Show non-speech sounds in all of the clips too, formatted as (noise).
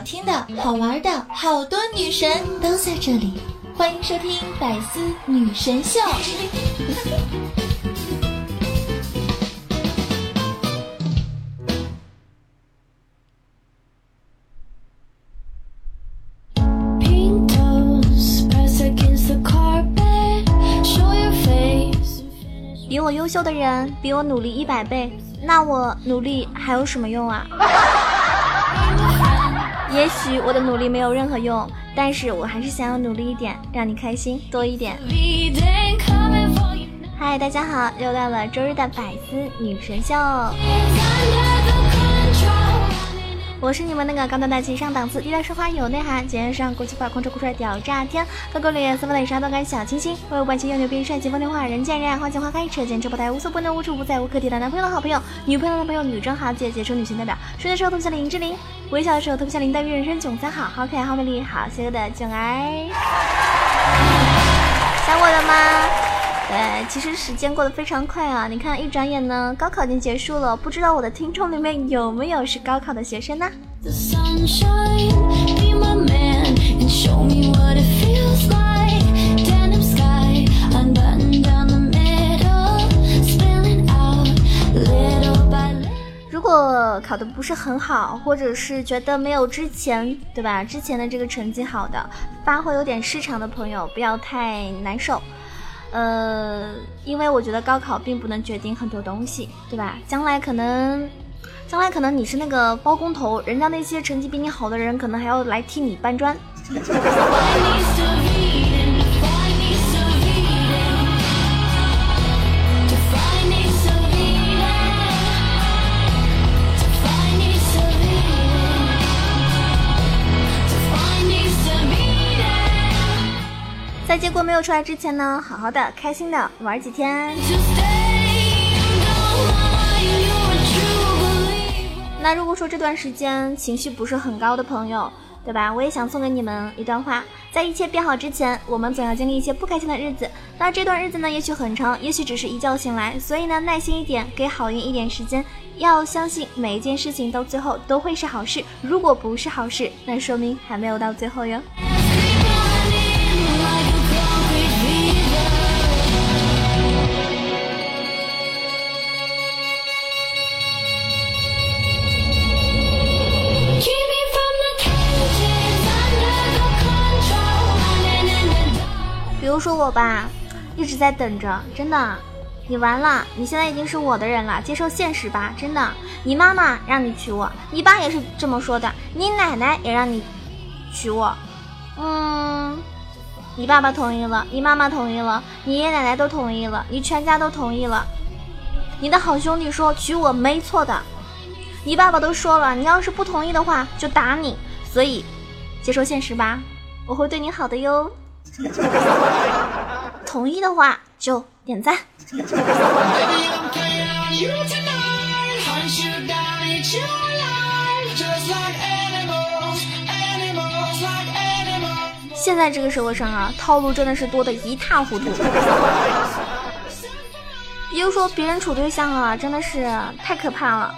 听的好玩的，好多女神都在这里，欢迎收听《百思女神秀》。比我优秀的人比我努力一百倍，那我努力还有什么用啊？(laughs) 也许我的努力没有任何用，但是我还是想要努力一点，让你开心多一点。嗨，大家好，又到了周日的百思女神秀。我是你们那个高端大气上档次、低调奢华有内涵、简约时尚国际化、空车酷帅屌炸天、高高脸、三分脸杀动感小清新、温柔半情又牛逼、帅气风流话、人见人爱、花见花开、车见车爆胎、无所不能、无处不在、无可替代男朋友的好朋友、女朋友的朋友、女装豪姐、杰出女性代表、睡的时候特别像林志玲，微笑的时候特别像林黛玉，人生囧三好，好可爱、好美丽、好邪恶的囧儿，想我了吗？对，其实时间过得非常快啊！你看，一转眼呢，高考已经结束了。不知道我的听众里面有没有是高考的学生呢？如果考的不是很好，或者是觉得没有之前，对吧？之前的这个成绩好的，发挥有点失常的朋友，不要太难受。呃，因为我觉得高考并不能决定很多东西，对吧？将来可能，将来可能你是那个包工头，人家那些成绩比你好的人，可能还要来替你搬砖。(laughs) 结果没有出来之前呢，好好的、开心的玩几天。那如果说这段时间情绪不是很高的朋友，对吧？我也想送给你们一段话：在一切变好之前，我们总要经历一些不开心的日子。那这段日子呢，也许很长，也许只是一觉醒来。所以呢，耐心一点，给好运一点时间。要相信每一件事情到最后都会是好事。如果不是好事，那说明还没有到最后哟。比如说我吧，一直在等着，真的，你完了，你现在已经是我的人了，接受现实吧，真的。你妈妈让你娶我，你爸也是这么说的，你奶奶也让你娶我，嗯，你爸爸同意了，你妈妈同意了，你爷爷奶奶都同意了，你全家都同意了，你的好兄弟说娶我没错的，你爸爸都说了，你要是不同意的话就打你，所以接受现实吧，我会对你好的哟。(laughs) 同意的话就点赞。现在这个社会上啊，套路真的是多的一塌糊涂。比如说别人处对象啊，真的是太可怕了，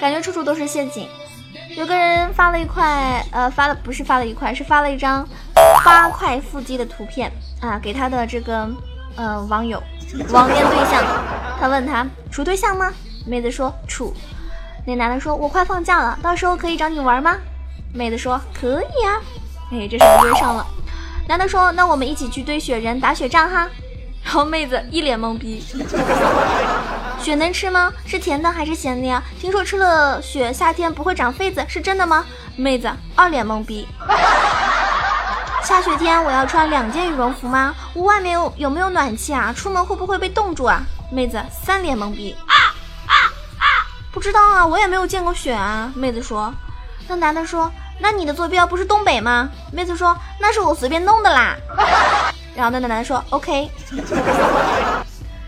感觉处处都是陷阱。有个人发了一块，呃，发了不是发了一块，是发了一张。八块腹肌的图片啊，给他的这个呃网友网恋对象，他问他处对象吗？妹子说处。那男的说，我快放假了，到时候可以找你玩吗？妹子说可以啊。哎，这时候约上了。男的说，那我们一起去堆雪人打雪仗哈。然后妹子一脸懵逼。(laughs) 雪能吃吗？是甜的还是咸的呀？听说吃了雪夏天不会长痱子，是真的吗？妹子二脸懵逼。下雪天我要穿两件羽绒服吗？屋外面有有没有暖气啊？出门会不会被冻住啊？妹子三脸懵逼啊啊啊！不知道啊，我也没有见过雪啊。妹子说，那男的说，那你的坐标不是东北吗？妹子说，那是我随便弄的啦。然后那男的说，OK。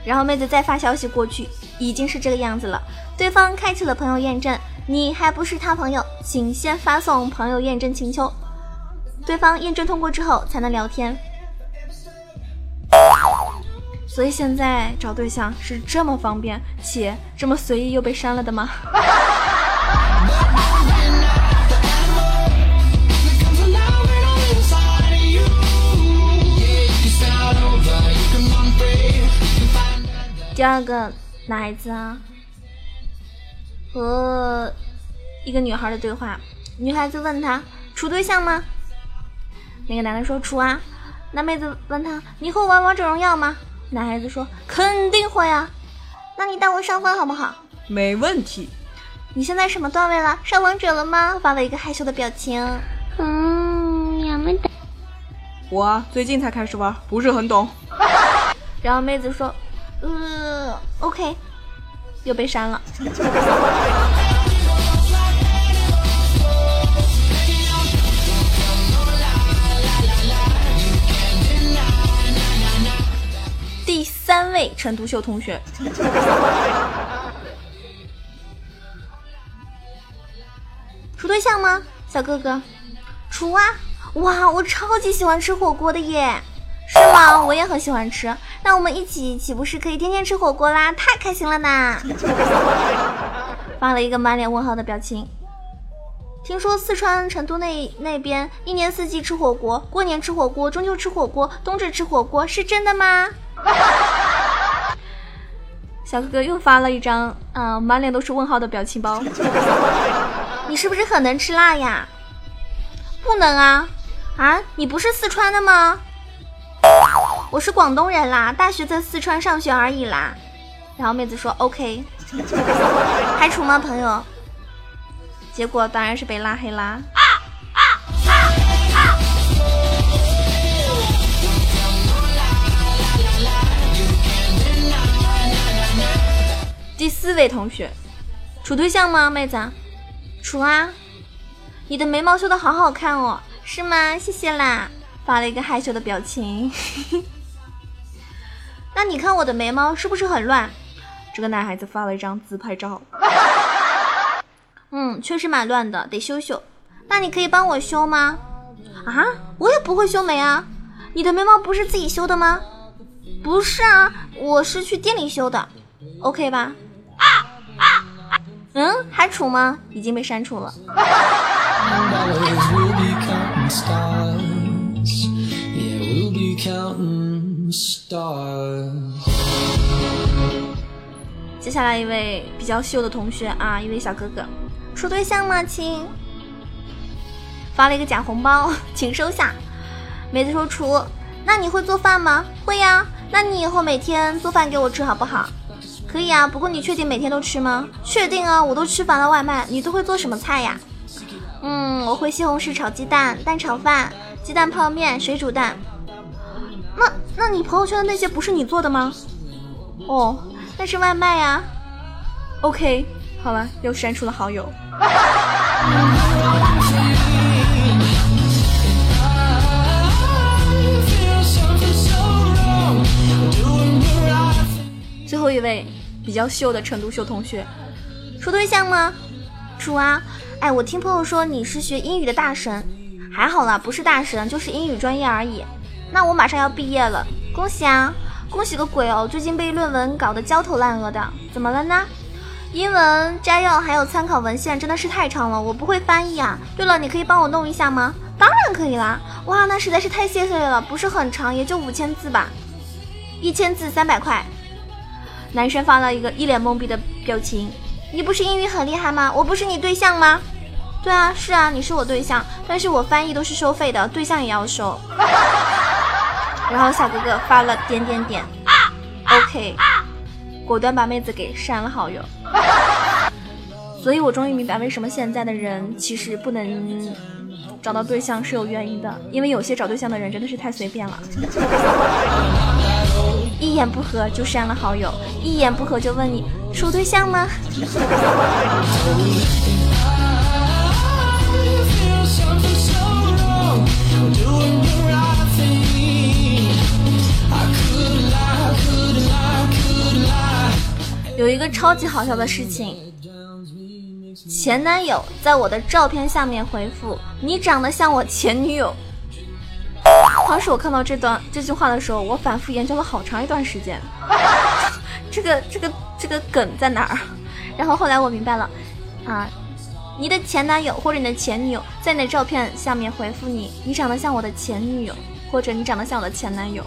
然后妹子再发消息过去，已经是这个样子了。对方开启了朋友验证，你还不是他朋友，请先发送朋友验证请求。对方验证通过之后才能聊天。所以现在找对象是这么方便，且这么随意又被删了的吗？(laughs) 第二个男孩子啊。和一个女孩的对话，女孩子问他，处对象吗？那个男的说处啊。那妹子问他你会玩王者荣耀吗？男孩子说肯定会啊。那你带我上分好不好？没问题。你现在什么段位了？上王者了吗？发了一个害羞的表情。嗯，呀没得。我最近才开始玩，不是很懂。然后妹子说，呃，OK，又被删了。(laughs) 位陈独秀同学。(laughs) 处对象吗，小哥哥？处啊！哇，我超级喜欢吃火锅的耶，是吗？我也很喜欢吃。那我们一起岂不是可以天天吃火锅啦？太开心了呢！(laughs) 发了一个满脸问号的表情。听说四川成都那那边一年四季吃火锅，过年吃火锅，中秋吃火锅，冬至吃火锅，是真的吗？小哥哥又发了一张啊，满脸都是问号的表情包。(laughs) 你是不是很能吃辣呀？不能啊！啊，你不是四川的吗？我是广东人啦，大学在四川上学而已啦。然后妹子说 OK，(laughs) 还处吗，朋友？结果当然是被拉黑啦。第四位同学，处对象吗，妹子？处啊，你的眉毛修的好好看哦，是吗？谢谢啦，发了一个害羞的表情。(laughs) 那你看我的眉毛是不是很乱？这个男孩子发了一张自拍照。嗯，确实蛮乱的，得修修。那你可以帮我修吗？啊，我也不会修眉啊。你的眉毛不是自己修的吗？不是啊，我是去店里修的。OK 吧？嗯，还处吗？已经被删除了。接下来一位比较秀的同学啊，一位小哥哥，处对象吗，亲？发了一个假红包，请收下。妹子说处，那你会做饭吗？会呀，那你以后每天做饭给我吃好不好？可以啊，不过你确定每天都吃吗？确定啊，我都吃烦了外卖。你都会做什么菜呀？嗯，我会西红柿炒鸡蛋、蛋炒饭、鸡蛋泡面、水煮蛋。那那你朋友圈的那些不是你做的吗？哦，那是外卖呀。OK，好了，又删除了好友。(laughs) 最后一位。比较秀的成都秀同学，处对象吗？处啊！哎，我听朋友说你是学英语的大神，还好啦，不是大神，就是英语专业而已。那我马上要毕业了，恭喜啊！恭喜个鬼哦！最近被论文搞得焦头烂额的，怎么了呢？英文摘要还有参考文献真的是太长了，我不会翻译啊。对了，你可以帮我弄一下吗？当然可以啦！哇，那实在是太谢谢了，不是很长，也就五千字吧，一千字三百块。男生发了一个一脸懵逼的表情。你不是英语很厉害吗？我不是你对象吗？对啊，是啊，你是我对象，但是我翻译都是收费的，对象也要收。(laughs) 然后小哥哥发了点点点，OK，果断把妹子给删了好友。(laughs) 所以我终于明白为什么现在的人其实不能找到对象是有原因的，因为有些找对象的人真的是太随便了。一言不合就删了好友，一言不合就问你处对象吗？有一个超级好笑的事情，前男友在我的照片下面回复：“你长得像我前女友。”当时我看到这段这句话的时候，我反复研究了好长一段时间，(laughs) 这个这个这个梗在哪儿？然后后来我明白了，啊，你的前男友或者你的前女友在你的照片下面回复你，你长得像我的前女友，或者你长得像我的前男友。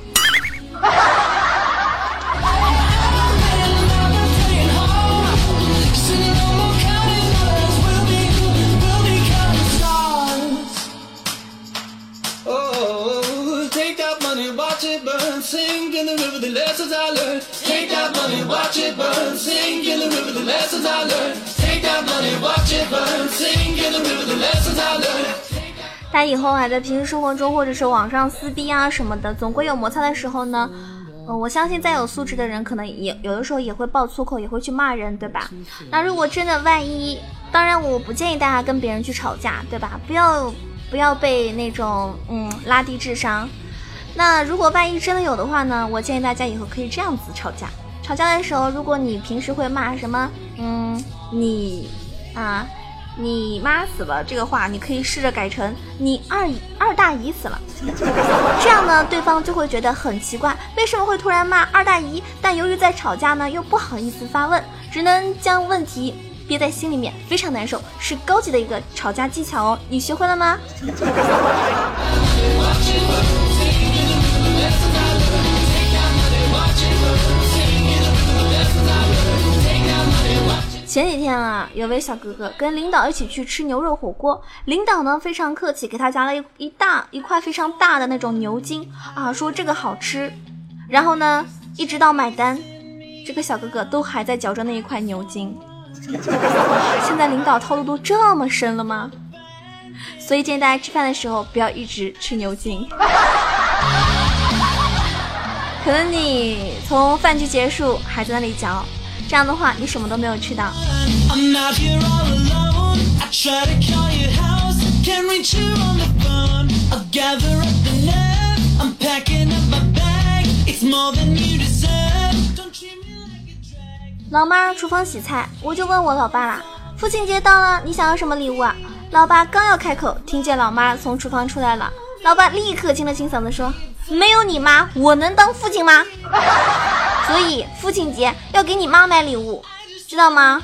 大家以后还在平时生活中或者是网上撕逼啊什么的，总归有摩擦的时候呢。呃，我相信再有素质的人，可能也有的时候也会爆粗口，也会去骂人，对吧？那如果真的万一，当然我不建议大家跟别人去吵架，对吧？不要不要被那种嗯拉低智商。那如果万一真的有的话呢，我建议大家以后可以这样子吵架。吵架的时候，如果你平时会骂什么，嗯，你啊。你妈死了这个话，你可以试着改成你二二大姨死了，这样呢，对方就会觉得很奇怪，为什么会突然骂二大姨？但由于在吵架呢，又不好意思发问，只能将问题憋在心里面，非常难受，是高级的一个吵架技巧哦，你学会了吗？前几天啊，有位小哥哥跟领导一起去吃牛肉火锅，领导呢非常客气，给他夹了一一大一块非常大的那种牛筋啊，说这个好吃。然后呢，一直到买单，这个小哥哥都还在嚼着那一块牛筋。现在领导套路都这么深了吗？所以建议大家吃饭的时候不要一直吃牛筋。可能你从饭局结束还在那里嚼。这样的话，你什么都没有吃到。老妈厨房洗菜，我就问我老爸啦：“父亲节到了，你想要什么礼物啊？”老爸刚要开口，听见老妈从厨房出来了，老爸立刻清了清嗓子说：“没有你妈，我能当父亲吗？” (laughs) 所以父亲节要给你妈买礼物，知道吗？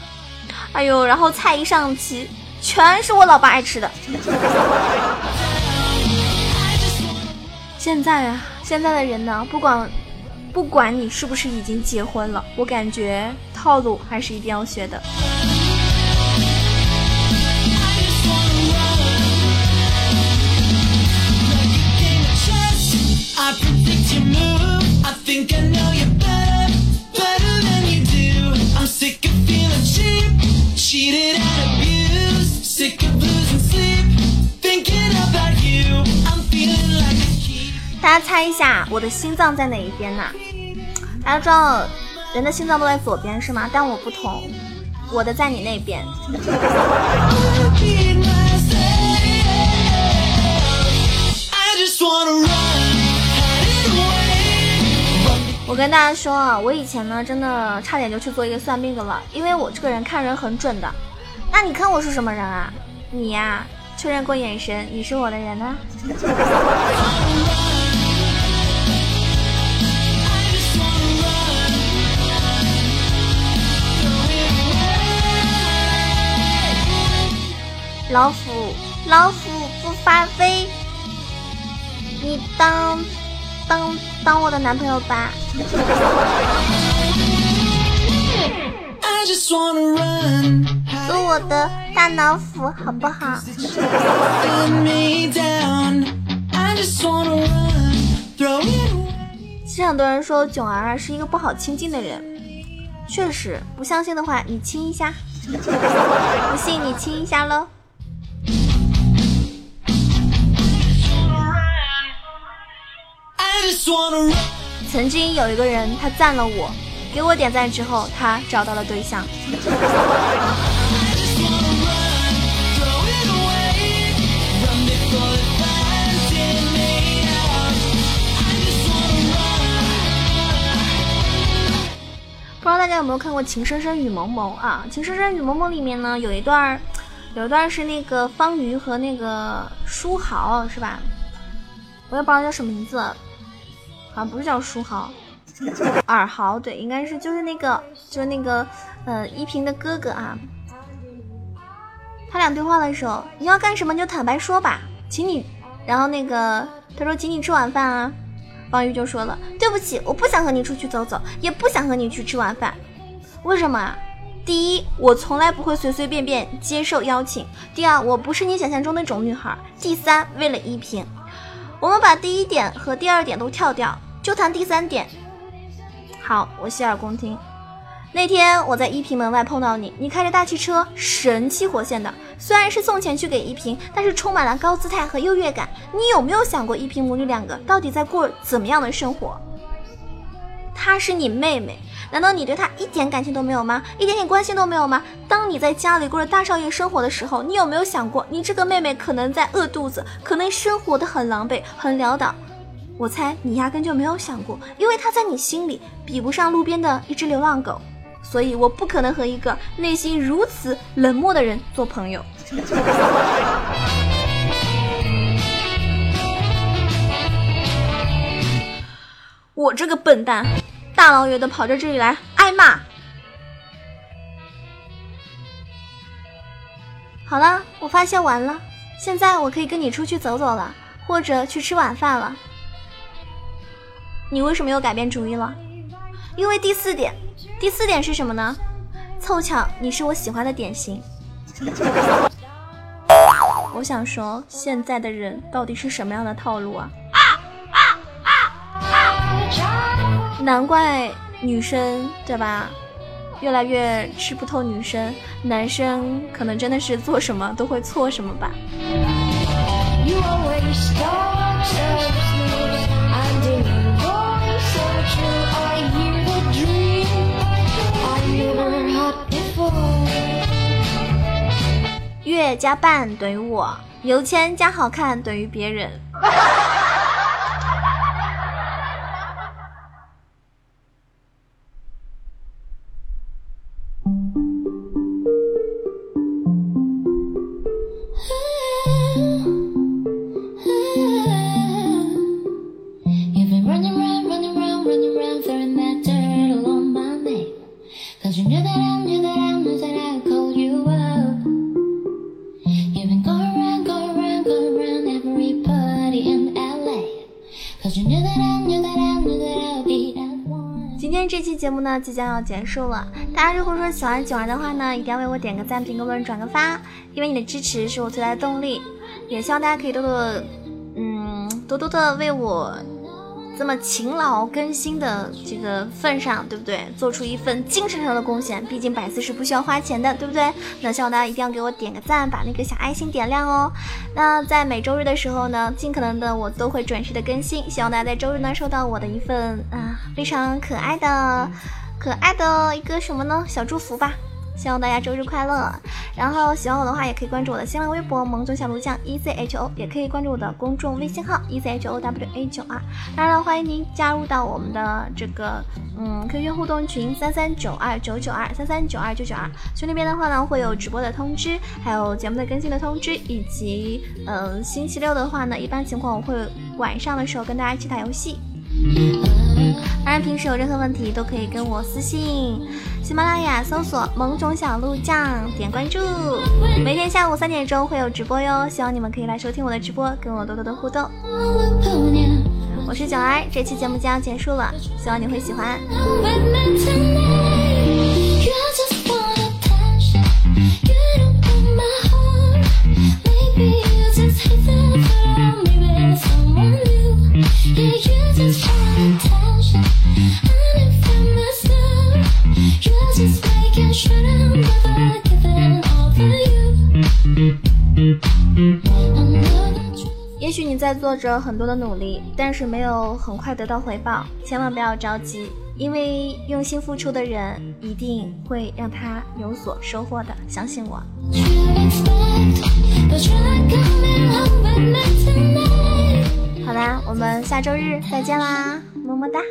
哎呦，然后菜一上齐，全是我老爸爱吃的。(laughs) 现在啊，现在的人呢，不管不管你是不是已经结婚了，我感觉套路还是一定要学的。大家猜一下，我的心脏在哪一边呢？大家知道人的心脏都在左边是吗？但我不同，我的在你那边。我跟大家说啊，我以前呢，真的差点就去做一个算命的了，因为我这个人看人很准的。那你看我是什么人啊？你呀，确认过眼神，你是我的人呢。老虎，老虎不发威，你当当当我的男朋友吧。做我的大老虎好不好？其实很多人说囧儿是一个不好亲近的人，确实，不相信的话你亲一下，(laughs) 不信你亲一下喽。曾经有一个人，他赞了我，给我点赞之后，他找到了对象。不知道大家有没有看过《情深深雨蒙蒙》啊？《情深深雨蒙蒙》里面呢，有一段，有一段是那个方瑜和那个书豪，是吧？我也不知道叫什么名字。啊不是叫书豪，尔豪对，应该是就是那个就是那个呃依萍的哥哥啊。他俩对话的时候，你要干什么就坦白说吧，请你。然后那个他说请你吃晚饭啊，方玉就说了对不起，我不想和你出去走走，也不想和你去吃晚饭。为什么啊？第一，我从来不会随随便便接受邀请；第二，我不是你想象中那种女孩；第三，为了依萍。我们把第一点和第二点都跳掉。就谈第三点，好，我洗耳恭听。那天我在依萍门外碰到你，你开着大汽车，神气活现的。虽然是送钱去给依萍，但是充满了高姿态和优越感。你有没有想过，依萍母女两个到底在过怎么样的生活？她是你妹妹，难道你对她一点感情都没有吗？一点点关心都没有吗？当你在家里过着大少爷生活的时候，你有没有想过，你这个妹妹可能在饿肚子，可能生活的很狼狈，很潦倒？我猜你压根就没有想过，因为他在你心里比不上路边的一只流浪狗，所以我不可能和一个内心如此冷漠的人做朋友。(laughs) 我这个笨蛋，大老远的跑到这里来挨骂。好了，我发泄完了，现在我可以跟你出去走走了，或者去吃晚饭了。你为什么又改变主意了？因为第四点，第四点是什么呢？凑巧你是我喜欢的典型。(laughs) 我想说，现在的人到底是什么样的套路啊？难怪女生对吧，越来越吃不透女生，男生可能真的是做什么都会错什么吧。月加半等于我，有钱加好看等于别人。那，即将要结束了。大家如果说喜欢九儿的话呢，一定要为我点个赞、评个论、转个发，因为你的支持是我最大的动力。也希望大家可以多多，嗯，多多的为我。这么勤劳更新的这个份上，对不对？做出一份精神上的贡献，毕竟百思是不需要花钱的，对不对？那希望大家一定要给我点个赞，把那个小爱心点亮哦。那在每周日的时候呢，尽可能的我都会准时的更新，希望大家在周日呢收到我的一份啊非常可爱的、可爱的一个什么呢？小祝福吧。希望大家周日快乐，然后喜欢我的话也可以关注我的新浪微博萌总小鹿酱 E C H O”，也可以关注我的公众微信号 E C H O W A 九二。当然了，欢迎您加入到我们的这个嗯 QQ 互动群三三九二九九二三三九二九九二，群里边的话呢会有直播的通知，还有节目的更新的通知，以及嗯星期六的话呢，一般情况我会晚上的时候跟大家一起打游戏。当然，平时有任何问题都可以跟我私信，喜马拉雅搜索“萌种小鹿酱”，点关注。每天下午三点钟会有直播哟，希望你们可以来收听我的直播，跟我多多的互动。我是九儿，这期节目将要结束了，希望你会喜欢。也许你在做着很多的努力，但是没有很快得到回报，千万不要着急，因为用心付出的人一定会让他有所收获的，相信我。好啦，我们下周日再见啦，么么哒。